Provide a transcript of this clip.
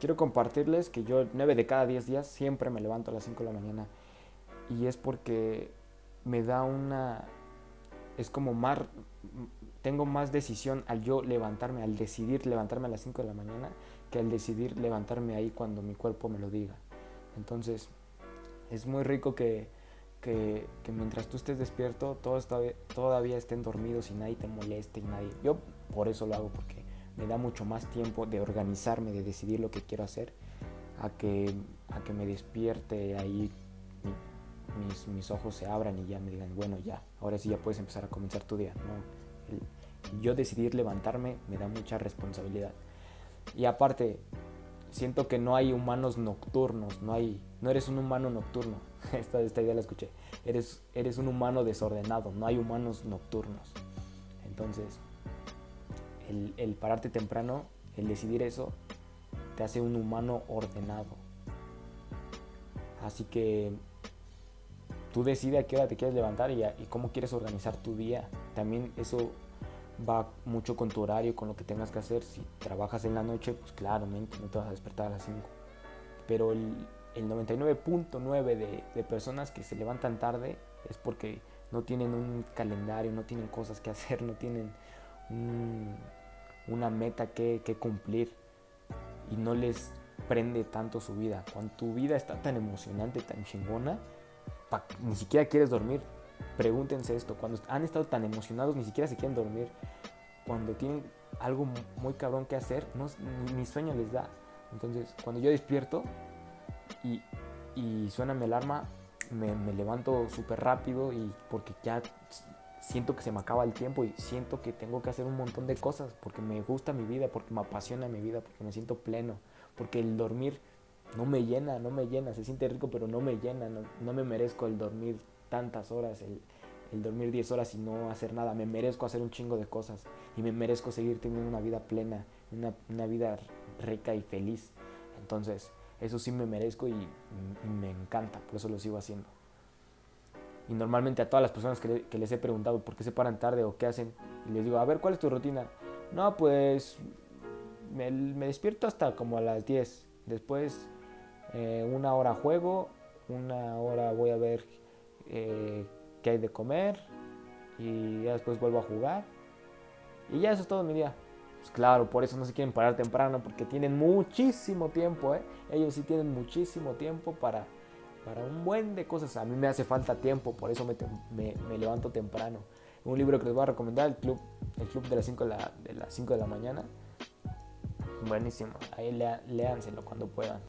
quiero compartirles que yo 9 de cada 10 días siempre me levanto a las 5 de la mañana. Y es porque me da una... Es como más... Tengo más decisión al yo levantarme, al decidir levantarme a las 5 de la mañana, que al decidir levantarme ahí cuando mi cuerpo me lo diga. Entonces, es muy rico que, que, mientras tú estés despierto, todos todavía, todavía estén dormidos y nadie te moleste y nadie... Yo por eso lo hago, porque me da mucho más tiempo de organizarme, de decidir lo que quiero hacer, a que, a que me despierte ahí, mis, mis, ojos se abran y ya me digan, bueno, ya, ahora sí ya puedes empezar a comenzar tu día. ¿no? yo decidir levantarme me da mucha responsabilidad. Y aparte, siento que no hay humanos nocturnos, no, hay, no eres un humano nocturno. Esta, esta idea la escuché. Eres, eres un humano desordenado, no hay humanos nocturnos. Entonces, el, pararte temprano, el decidir eso, te hace un humano ordenado. Así que tú decides a qué hora te quieres levantar y, cómo quieres organizar tu día. También eso va mucho con tu horario, con lo que tengas que hacer. Si trabajas en la noche, pues claramente no te vas a despertar a las 5. Pero el, el 99.9 de, de personas que se levantan tarde es porque no tienen un calendario, no tienen cosas que hacer, no tienen un, una meta que, cumplir y no les prende tanto su vida. Cuando tu vida está tan emocionante, tan chingona, ni siquiera quieres dormir. Pregúntense esto, cuando han estado tan emocionados ni siquiera se quieren dormir. Cuando tienen algo muy cabrón que hacer, no, ni, sueño les da. Entonces, cuando yo despierto y, y suena mi alarma, me, me levanto súper rápido y porque ya siento que se me acaba el tiempo y siento que tengo que hacer un montón de cosas porque me gusta mi vida, porque me apasiona mi vida, porque me siento pleno, porque el dormir no me llena, no me llena, se siente rico pero no me llena, no, me merezco el dormir tantas horas, el, dormir 10 horas y no hacer nada, me merezco hacer un chingo de cosas y me merezco seguir teniendo una vida plena, una, una vida rica y feliz. Entonces, eso sí me merezco y me encanta, por eso lo sigo haciendo. Y normalmente a todas las personas que, les he preguntado por qué se paran tarde o qué hacen, y les digo, a ver, ¿cuál es tu rutina? No, pues me, despierto hasta como a las 10. Después eh, una hora juego, una hora voy a ver eh, qué hay de comer y ya después vuelvo a jugar. Y ya eso es todo mi día. Pues claro, por eso no se quieren parar temprano, porque tienen muchísimo tiempo, ¿eh? Ellos sí tienen muchísimo tiempo para para un buen de cosas. A mí me hace falta tiempo, por eso me, me, levanto temprano. Un libro que les voy a recomendar, el club, el club de las 5 de la, de las 5 de la mañana. Buenísimo, ahí léanselo cuando puedan.